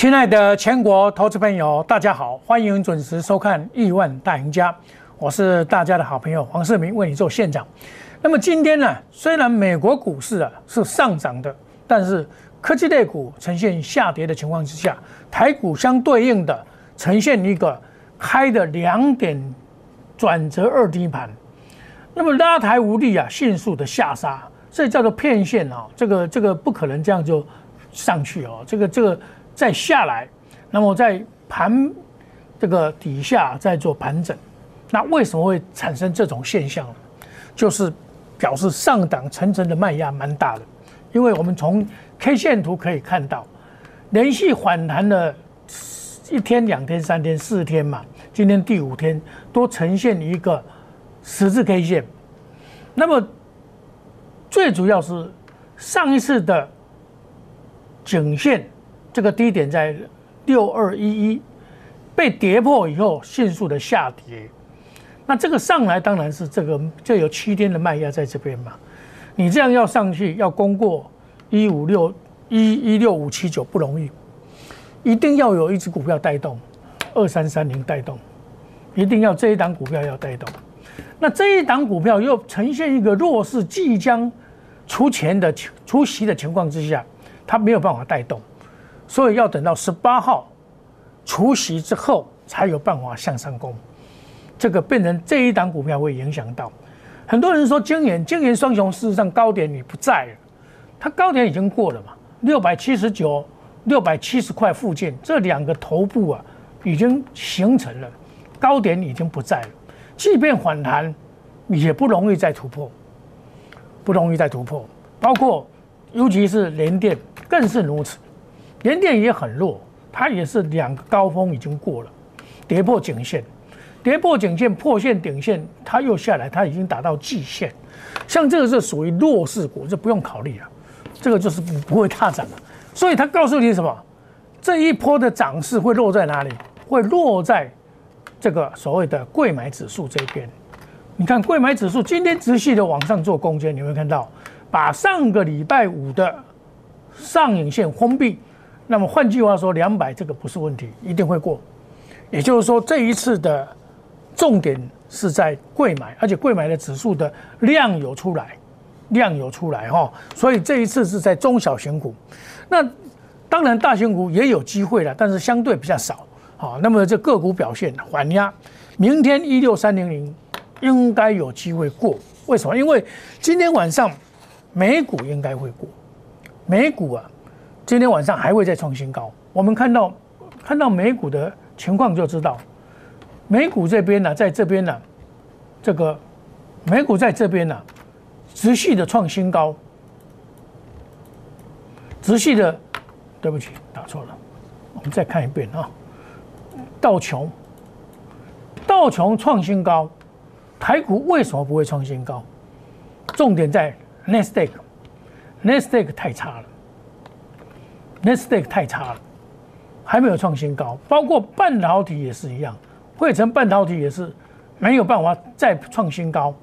亲爱的全国投资朋友，大家好，欢迎准时收看《亿万大赢家》，我是大家的好朋友黄世明，为你做现场。那么今天呢，虽然美国股市啊是上涨的，但是科技类股呈现下跌的情况之下，台股相对应的呈现一个开的两点转折二低盘，那么拉抬无力啊，迅速的下杀，这叫做骗线啊，这个这个不可能这样就上去哦，这个这个。再下来，那么在盘这个底下再做盘整，那为什么会产生这种现象呢？就是表示上档层层的卖压蛮大的，因为我们从 K 线图可以看到，连续反弹了一天、两天、三天、四天嘛，今天第五天都呈现一个十字 K 线，那么最主要是上一次的颈线。这个低点在六二一一被跌破以后，迅速的下跌。那这个上来当然是这个就有七天的卖压在这边嘛。你这样要上去要攻过一五六一一六五七九不容易，一定要有一只股票带动，二三三零带动，一定要这一档股票要带动。那这一档股票又呈现一个弱势，即将出钱的出席的情况之下，它没有办法带动。所以要等到十八号除夕之后才有办法向上攻，这个变成这一档股票会影响到。很多人说今年今年双雄事实上高点你不在了，它高点已经过了嘛，六百七十九、六百七十块附近这两个头部啊已经形成了。高点已经不在了，即便反弹也不容易再突破，不容易再突破，包括尤其是联电更是如此。联电也很弱，它也是两个高峰已经过了，跌破颈线，跌破颈线破线顶线，它又下来，它已经达到季线，像这个是属于弱势股，这不用考虑了，这个就是不不会大涨了。所以它告诉你什么？这一波的涨势会落在哪里？会落在这个所谓的贵买指数这边。你看贵买指数今天持续的往上做攻坚，你会看到把上个礼拜五的上影线封闭。那么换句话说，两百这个不是问题，一定会过。也就是说，这一次的重点是在贵买，而且贵买的指数的量有出来，量有出来哈。所以这一次是在中小型股。那当然大型股也有机会了，但是相对比较少。好，那么这个股表现缓压，明天一六三零零应该有机会过。为什么？因为今天晚上美股应该会过，美股啊。今天晚上还会再创新高。我们看到看到美股的情况就知道，美股这边呢，在这边呢，这个美股在这边呢，持续的创新高，持续的，对不起，打错了，我们再看一遍啊。道琼，道琼创新高，台股为什么不会创新高？重点在 Nasdaq，Nasdaq 太差了。N e s t a q 太差了，还没有创新高，包括半导体也是一样，汇成半导体也是没有办法再创新高。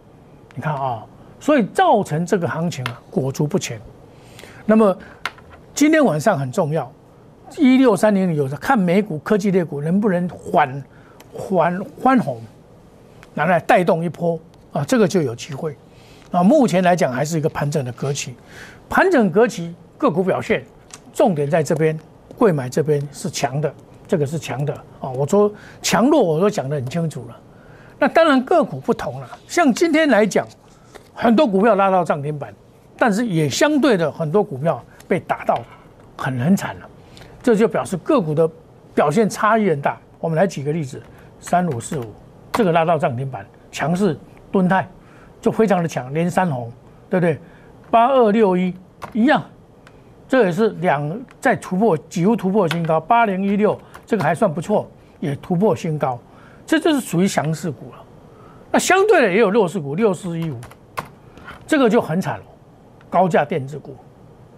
你看啊，所以造成这个行情啊裹足不前。那么今天晚上很重要，一六三零有看美股科技类股能不能缓缓翻红，拿来带动一波啊，这个就有机会。啊，目前来讲还是一个盘整的格局，盘整格局个股表现。重点在这边，贵买这边是强的，这个是强的啊！我说强弱我都讲得很清楚了。那当然个股不同了，像今天来讲，很多股票拉到涨停板，但是也相对的很多股票被打到很很惨了，这就表示个股的表现差异很大。我们来举个例子，三五四五这个拉到涨停板，强势吨泰就非常的强，连三红，对不对？八二六一一样。这也是两在突破，几乎突破新高，八零一六这个还算不错，也突破新高，这就是属于强势股了。那相对的也有弱势股，六四一五，这个就很惨了，高价电子股，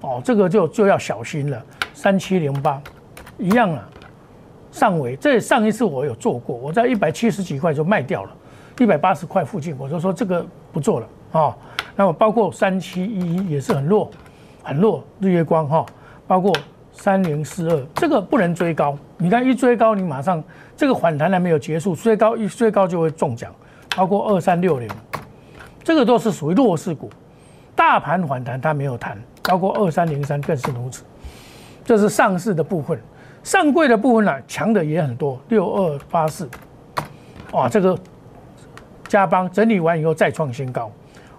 哦，这个就就要小心了。三七零八一样啊，上尾这上一次我有做过，我在一百七十几块就卖掉了，一百八十块附近我就说这个不做了啊。那么包括三七一一也是很弱。很弱，日月光哈，包括三零四二，这个不能追高。你看一追高，你马上这个反弹还没有结束，追高一追高就会中奖。包括二三六零，这个都是属于弱势股。大盘反弹它没有弹，包括二三零三更是如此。这是上市的部分，上柜的部分呢，强的也很多。六二八四，哇，这个加邦整理完以后再创新高。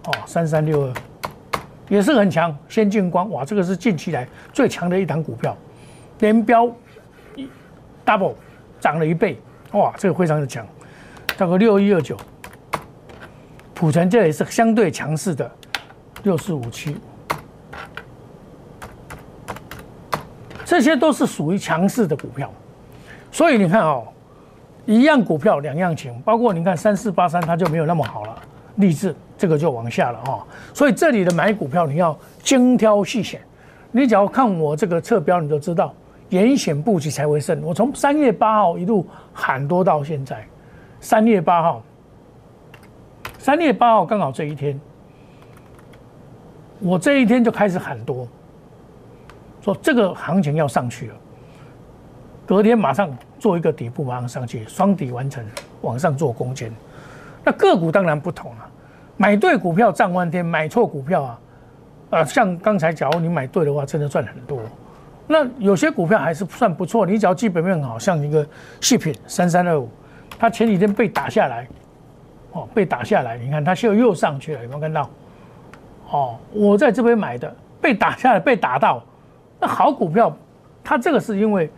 哦，三三六二也是很强。先进光，哇，这个是近期来最强的一档股票，连标一 double 涨了一倍，哇，这个非常的强。大概六一二九。普成这也是相对强势的，六四五七，这些都是属于强势的股票，所以你看哦，一样股票两样情，包括你看三四八三它就没有那么好了，励志这个就往下了哈，所以这里的买股票你要精挑细选，你只要看我这个侧标，你就知道严选布局才会胜。我从三月八号一路喊多到现在，三月八号。三月八号刚好这一天，我这一天就开始喊多，说这个行情要上去了。隔天马上做一个底部，马上上去，双底完成，往上做攻坚。那个股当然不同了，买对股票涨翻天，买错股票啊，呃，像刚才假如你买对的话，真的赚很多。那有些股票还是算不错，你只要基本面好，像一个细品三三二五，它前几天被打下来。哦，被打下来，你看它又又上去了，有没有看到？哦，我在这边买的，被打下来，被打到，那好股票，它这个是因为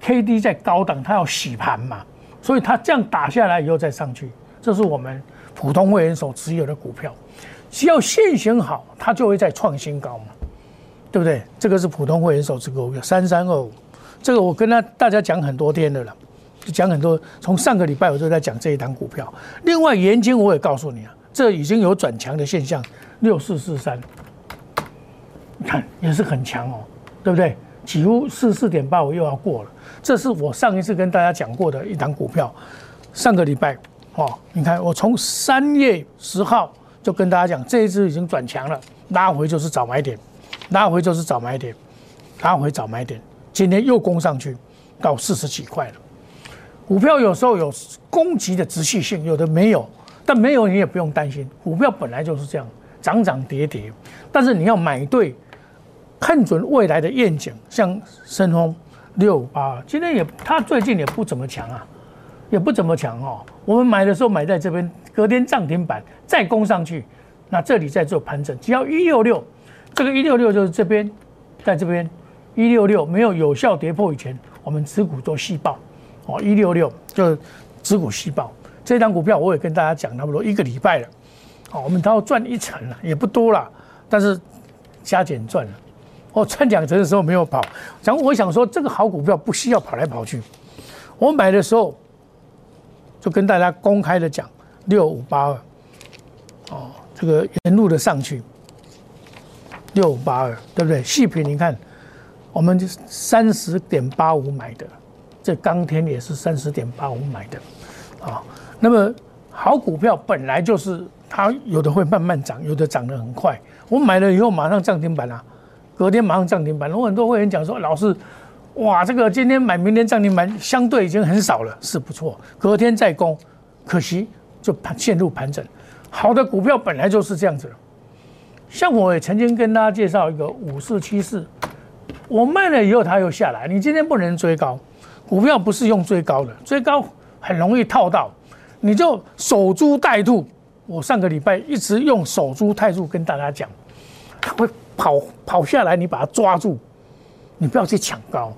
K D 在高档，它要洗盘嘛，所以它这样打下来以后再上去，这是我们普通会员所持有的股票，只要现行好，它就会再创新高嘛，对不对？这个是普通会员所持股票三三二五，这个我跟他大家讲很多天的了。讲很多，从上个礼拜我就在讲这一档股票。另外，盐金我也告诉你啊，这已经有转强的现象，六四四三，看也是很强哦，对不对？几乎四四点八，我又要过了。这是我上一次跟大家讲过的一档股票。上个礼拜哦，你看我从三月十号就跟大家讲，这一只已经转强了，拉回就是早买点，拉回就是早买点，拉回早买点。今天又攻上去到四十几块了。股票有时候有攻击的直续性，有的没有，但没有你也不用担心。股票本来就是这样，涨涨跌跌，但是你要买对，看准未来的愿景。像深丰六八，今天也它最近也不怎么强啊，也不怎么强哦。我们买的时候买在这边，隔天涨停板再攻上去，那这里在做盘整，只要一六六，这个一六六就是这边，在这边一六六没有有效跌破以前，我们持股做细报。哦，一六六就是持股细胞这张股票，我也跟大家讲差不多一个礼拜了。哦，我们都要赚一成了，也不多了，但是加减赚了。哦，赚两成的时候没有跑。然后我想说，这个好股票不需要跑来跑去。我买的时候就跟大家公开的讲六五八二。哦，这个沿路的上去六五八二，对不对？细品你看，我们就三十点八五买的。这钢天也是三十点八五买的，啊，那么好股票本来就是它有的会慢慢涨，有的涨得很快。我买了以后马上涨停板了，隔天马上涨停板。我很多会员讲说，老师，哇，这个今天买明天涨停板相对已经很少了，是不错。隔天再攻，可惜就盘陷入盘整。好的股票本来就是这样子，像我也曾经跟大家介绍一个五四七四，我卖了以后它又下来，你今天不能追高。股票不是用追高的，追高很容易套到，你就守株待兔。我上个礼拜一直用守株待兔跟大家讲，它会跑跑下来，你把它抓住，你不要去抢高。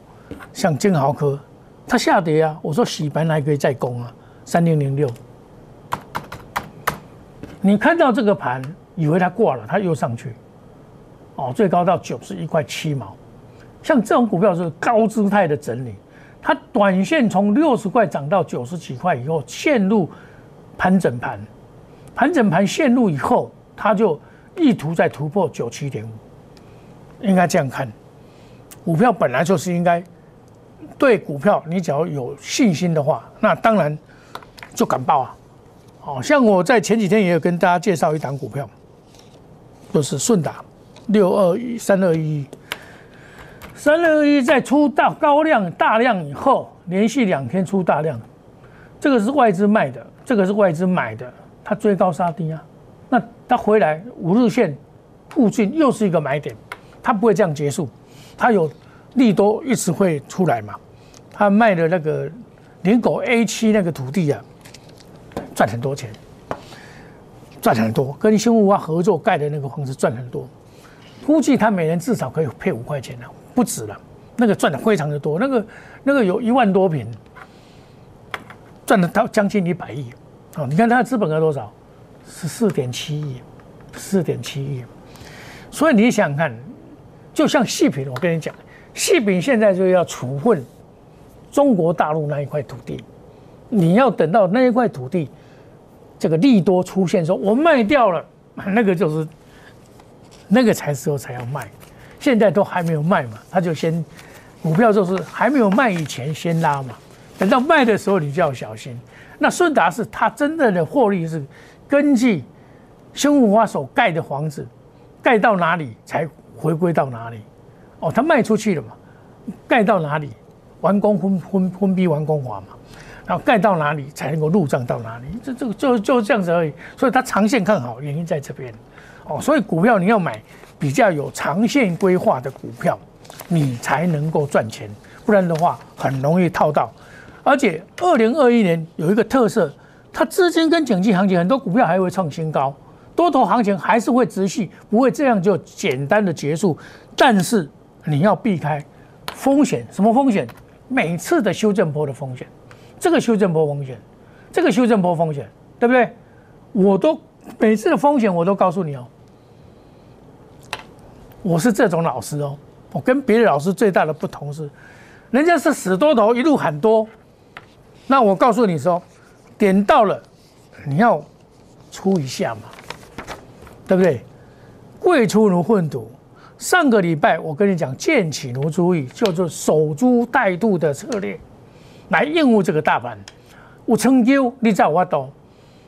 像金豪科，它下跌啊，我说洗盘还可以再攻啊，三零零六。你看到这个盘，以为它挂了，它又上去，哦，最高到九十一块七毛。像这种股票是高姿态的整理。它短线从六十块涨到九十几块以后，陷入盘整盘，盘整盘陷入以后，它就意图在突破九七点五，应该这样看，股票本来就是应该对股票，你只要有信心的话，那当然就敢报啊。好像我在前几天也有跟大家介绍一档股票，就是顺达六二一三二一。三二一在出大高量大量以后，连续两天出大量，这个是外资卖的，这个是外资买的，它追高杀低啊，那它回来五日线附近又是一个买点，它不会这样结束，它有利多一直会出来嘛，他卖的那个林狗 A 七那个土地啊，赚很多钱，赚很多，跟新物化合作盖的那个房子赚很多，估计他每年至少可以配五块钱呢。不止了，那个赚的非常的多，那个那个有一万多平，赚了到将近一百亿，哦，你看它的资本额多少？十四点七亿，四点七亿，所以你想想看，就像细品，我跟你讲，细饼现在就要处分中国大陆那一块土地，你要等到那一块土地这个利多出现时候，我卖掉了，那个就是那个才时候才要卖。现在都还没有卖嘛，他就先股票就是还没有卖以前先拉嘛，等到卖的时候你就要小心。那顺达是他真正的获利是根据新五花所盖的房子盖到哪里才回归到哪里，哦，他卖出去了嘛，盖到哪里完工分分分批完工化嘛，然后盖到哪里才能够入账到哪里，这这个就就这样子而已。所以他长线看好原因在这边，哦，所以股票你要买。比较有长线规划的股票，你才能够赚钱，不然的话很容易套到。而且二零二一年有一个特色，它资金跟景气行情，很多股票还会创新高，多头行情还是会持续，不会这样就简单的结束。但是你要避开风险，什么风险？每次的修正波的风险，这个修正波风险，这个修正波风险，对不对？我都每次的风险我都告诉你哦。我是这种老师哦，我跟别的老师最大的不同是，人家是死多头一路喊多，那我告诉你说，点到了，你要出一下嘛，对不对？贵出如粪土。上个礼拜我跟你讲，见起如珠玉，叫做守株待兔的策略，来应付这个大盘。我成就你在我懂，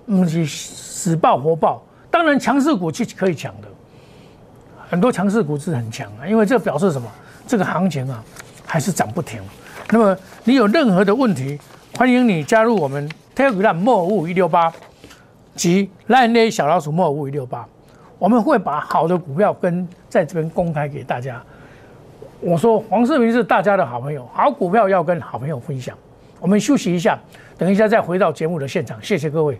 不是死抱活抱，当然强势股是可以抢的。很多强势股是很强啊，因为这表示什么？这个行情啊，还是涨不停。那么你有任何的问题，欢迎你加入我们 Telegram 莫五一六八及 Line A 小老鼠莫五一六八，我们会把好的股票跟在这边公开给大家。我说黄世明是大家的好朋友，好股票要跟好朋友分享。我们休息一下，等一下再回到节目的现场。谢谢各位。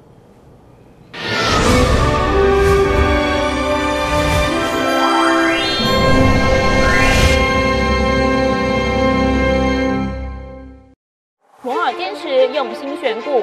用心选股，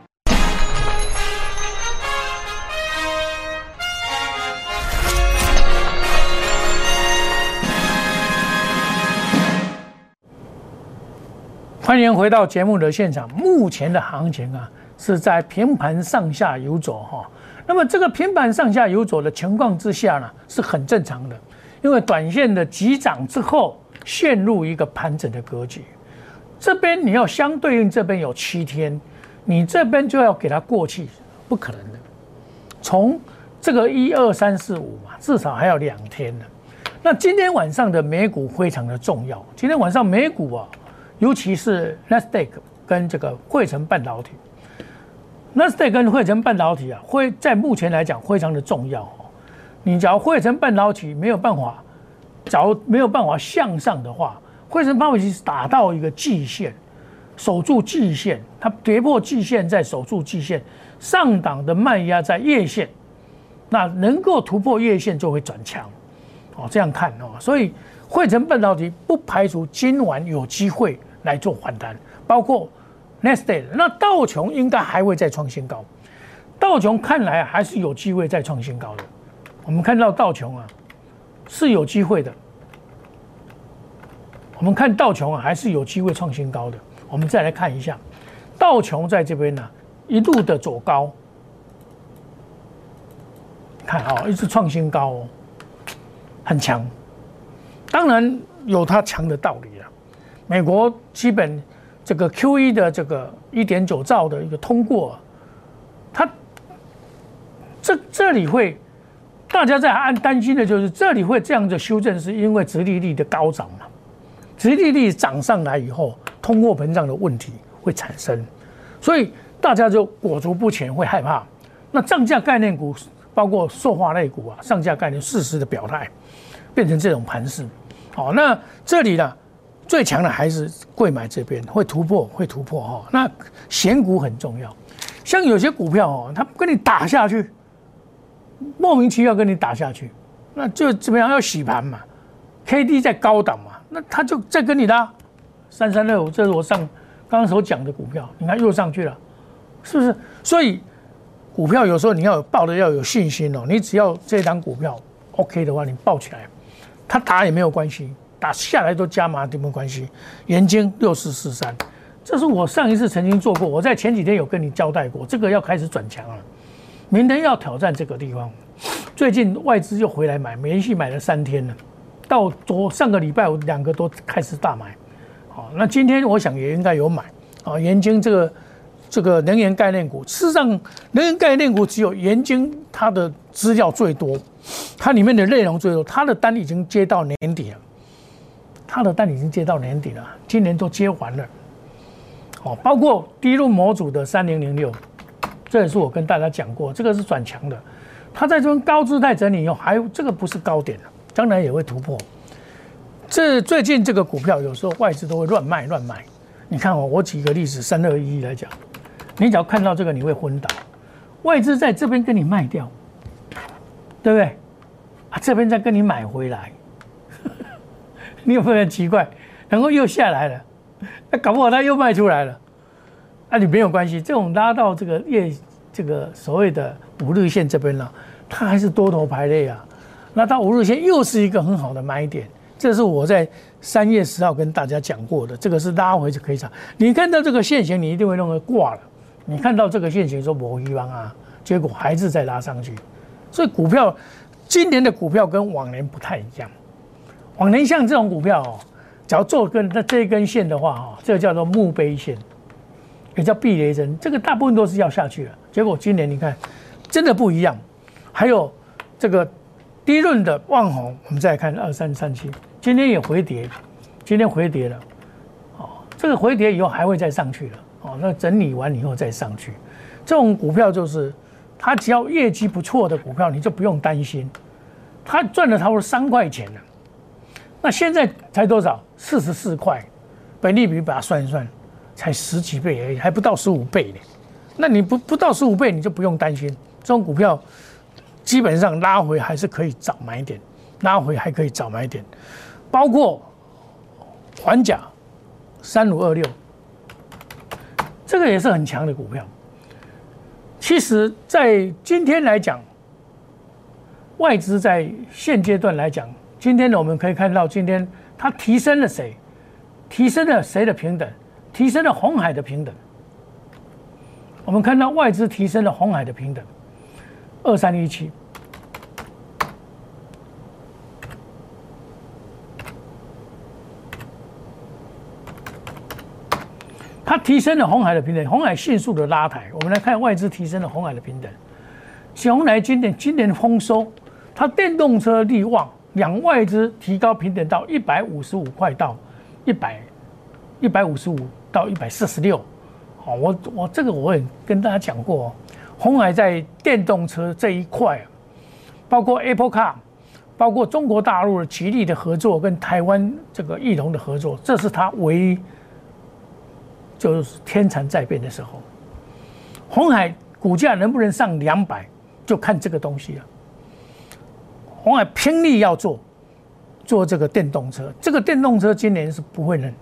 欢迎回到节目的现场。目前的行情啊，是在平盘上下游走哈。那么这个平盘上下游走的情况之下呢，是很正常的，因为短线的急涨之后陷入一个盘整的格局。这边你要相对应，这边有七天，你这边就要给它过去，不可能的。从这个一二三四五嘛，至少还要两天呢。那今天晚上的美股非常的重要。今天晚上美股啊。尤其是 Nasdaq 跟这个汇成半导体，Nasdaq 跟汇成半导体啊，会在目前来讲非常的重要哦。你只要汇成半导体没有办法，假如没有办法向上的话，汇成半导体是打到一个季线，守住季线，它跌破季线再守住季线，上档的慢压在月线，那能够突破月线就会转强。哦，这样看哦，所以汇成半导体不排除今晚有机会来做反弹，包括 next day，那道琼应该还会再创新高，道琼看来还是有机会再创新高的。我们看到道琼啊是有机会的，我们看道琼啊还是有机会创新高的。我们再来看一下道琼在这边呢一路的走高，看啊一直创新高哦。很强，当然有它强的道理。美国基本这个 Q E 的这个一点九兆的一个通过，它这这里会大家在按担心的就是这里会这样的修正，是因为直利率的高涨嘛？直利率涨上来以后，通货膨胀的问题会产生，所以大家就裹足不前，会害怕。那涨价概念股。包括塑化类股啊，上架概念适时的表态，变成这种盘势。好，那这里呢，最强的还是贵买这边会突破，会突破哈。那选股很重要，像有些股票哦，它跟你打下去，莫名其妙跟你打下去，那就怎么样要洗盘嘛？K D 在高档嘛，那它就再跟你拉三三六五，这是我上刚刚所讲的股票，你看又上去了，是不是？所以。股票有时候你要抱的要有信心哦，你只要这张股票 OK 的话，你抱起来，它打也没有关系，打下来都加码都没关系。元晶六四四三，这是我上一次曾经做过，我在前几天有跟你交代过，这个要开始转强了，明天要挑战这个地方。最近外资又回来买，连续买了三天了，到昨上个礼拜我两个都开始大买，好，那今天我想也应该有买啊，元晶这个。这个能源概念股，事实上，能源概念股只有盐津它的资料最多，它里面的内容最多，它的单已经接到年底了，它的单已经接到年底了，今年都接完了。哦，包括低入模组的三零零六，这也是我跟大家讲过，这个是转强的，它在这边高姿态整理以后，还有这个不是高点了，将来也会突破。这最近这个股票有时候外资都会乱卖乱卖，你看哦，我举个例子，三二一来讲。你只要看到这个，你会昏倒。外资在这边跟你卖掉，对不对？啊，这边再跟你买回来，你有没有很奇怪？然后又下来了，那搞不好他又卖出来了。啊，你没有关系，这种拉到这个月这个所谓的五日线这边了，它还是多头排列啊。那到五日线又是一个很好的买点。这是我在三月十号跟大家讲过的，这个是拉回就可以涨。你看到这个线型，你一定会认为挂了。你看到这个线型说某一方啊，结果还是在拉上去，所以股票今年的股票跟往年不太一样。往年像这种股票哦，只要做根那这一根线的话哈，这个叫做墓碑线，也叫避雷针，这个大部分都是要下去了。结果今年你看，真的不一样。还有这个低润的万红，我们再看二三三七，今天也回跌，今天回跌了，哦，这个回跌以后还会再上去了。哦，那整理完以后再上去，这种股票就是它只要业绩不错的股票，你就不用担心，它赚了差不多三块钱了。那现在才多少？四十四块，本利比把它算一算，才十几倍而已，还不到十五倍呢。那你不不到十五倍，你就不用担心，这种股票基本上拉回还是可以早买点，拉回还可以早买点，包括环甲三五二六。这个也是很强的股票。其实，在今天来讲，外资在现阶段来讲，今天呢，我们可以看到，今天它提升了谁？提升了谁的平等？提升了红海的平等。我们看到外资提升了红海的平等，二三一七。它提升了红海的平等，红海迅速的拉抬。我们来看外资提升了红海的平等。红来今年今年丰收，它电动车力旺，两外资提高平等到一百五十五块到一百一百五十五到一百四十六。好，我我这个我也跟大家讲过，红海在电动车这一块，包括 Apple Car，包括中国大陆的吉利的合作，跟台湾这个翼龙的合作，这是它唯一。就是天蚕在变的时候，红海股价能不能上两百，就看这个东西了。红海拼力要做，做这个电动车。这个电动车今年是不会冷，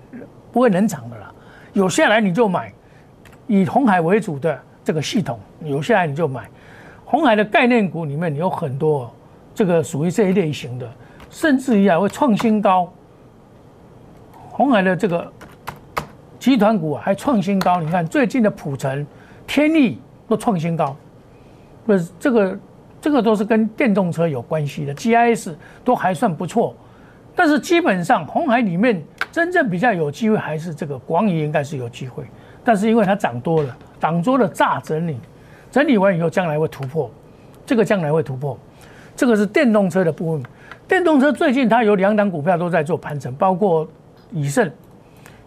不会冷场的啦。有下来你就买，以红海为主的这个系统，有下来你就买。红海的概念股里面有很多，这个属于这一类型的，甚至于啊会创新高。红海的这个集团股还创新高，你看最近的普成、天利都创新高，不是这个这个都是跟电动车有关系的，GIS 都还算不错，但是基本上红海里面真正比较有机会还是这个广宇应该是有机会，但是因为它涨多了，涨多了炸整理，整理完以后将来会突破，这个将来会突破，这个是电动车的部分，电动车最近它有两档股票都在做盘整，包括。以盛，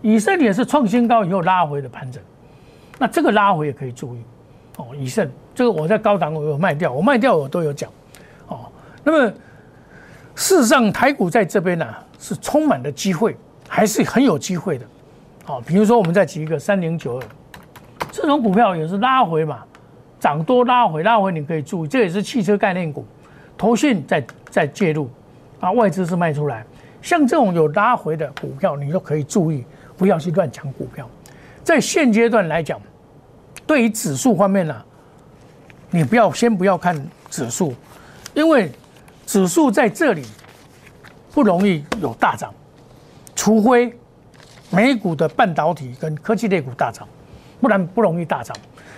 以盛也是创新高以后拉回的盘整，那这个拉回也可以注意。哦。以盛。这个我在高档我有卖掉，我卖掉我都有讲哦。那么事实上台股在这边呢是充满了机会，还是很有机会的哦。比如说我们再举一个三零九二，这种股票也是拉回嘛，涨多拉回拉回你可以注意，这也是汽车概念股，投信在在介入啊，外资是卖出来。像这种有拉回的股票，你都可以注意，不要去乱抢股票。在现阶段来讲，对于指数方面呢，你不要先不要看指数，因为指数在这里不容易有大涨，除非美股的半导体跟科技类股大涨，不然不容易大涨。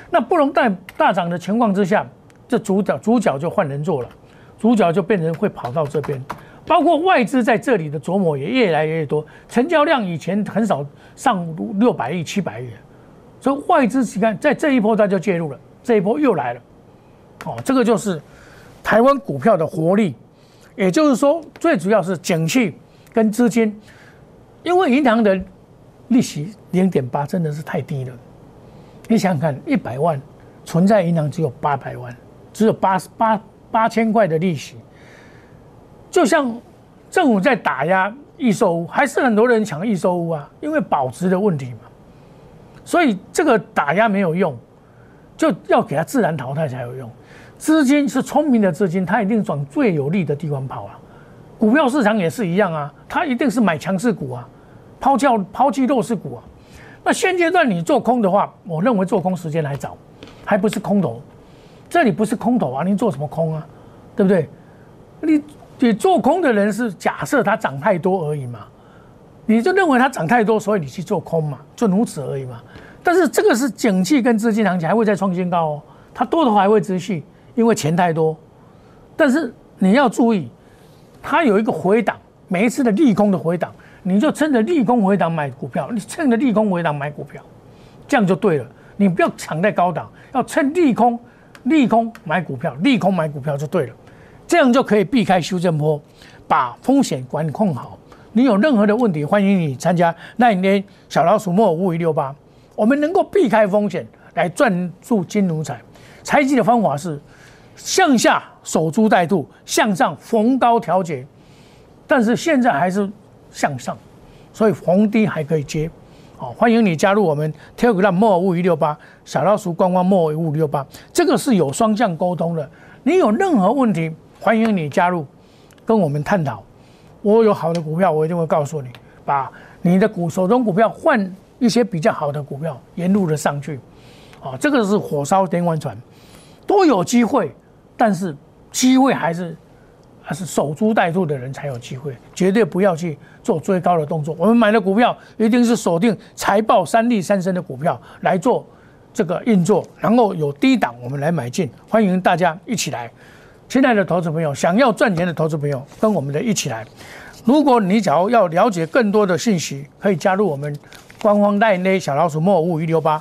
那不容大大涨的情况之下，这主角主角就换人做了，主角就变成会跑到这边。包括外资在这里的琢磨也越来越多，成交量以前很少上六百亿、七百亿，所以外资你看在这一波它就介入了，这一波又来了，哦，这个就是台湾股票的活力，也就是说最主要是景气跟资金，因为银行的利息零点八真的是太低了，你想想看，一百万存在银行只有八百万，只有八八八千块的利息。就像政府在打压易售屋，还是很多人抢易售屋啊，因为保值的问题嘛。所以这个打压没有用，就要给它自然淘汰才有用。资金是聪明的资金，它一定往最有利的地方跑啊。股票市场也是一样啊，它一定是买强势股啊，抛掉抛弃弱势股啊。那现阶段你做空的话，我认为做空时间还早，还不是空头。这里不是空头啊，你做什么空啊？对不对？你。你做空的人是假设它涨太多而已嘛，你就认为它涨太多，所以你去做空嘛，就如此而已嘛。但是这个是景气跟资金行情还会再创新高哦，它多头还会持续，因为钱太多。但是你要注意，它有一个回档，每一次的利空的回档，你就趁着利空回档买股票，你趁着利空回档买股票，这样就对了。你不要抢在高档，要趁利空，利空买股票，利空买股票就对了。这样就可以避开修正波，把风险管控好。你有任何的问题，欢迎你参加那一年小老鼠莫五五六八。我们能够避开风险来赚住金融财。财技的方法是向下守株待兔，向上逢高调节。但是现在还是向上，所以逢低还可以接。好，欢迎你加入我们 Telegram 莫五五六八小老鼠观光莫五五六八。这个是有双向沟通的。你有任何问题？欢迎你加入，跟我们探讨。我有好的股票，我一定会告诉你，把你的股手中股票换一些比较好的股票，沿路的上去。啊，这个是火烧连环船，都有机会，但是机会还是还是守株待兔的人才有机会，绝对不要去做追高的动作。我们买的股票一定是锁定财报三利三升的股票来做这个运作，然后有低档我们来买进。欢迎大家一起来。亲爱的投资朋友，想要赚钱的投资朋友，跟我们的一起来。如果你想要了解更多的信息，可以加入我们官方代内小老鼠莫五一六八，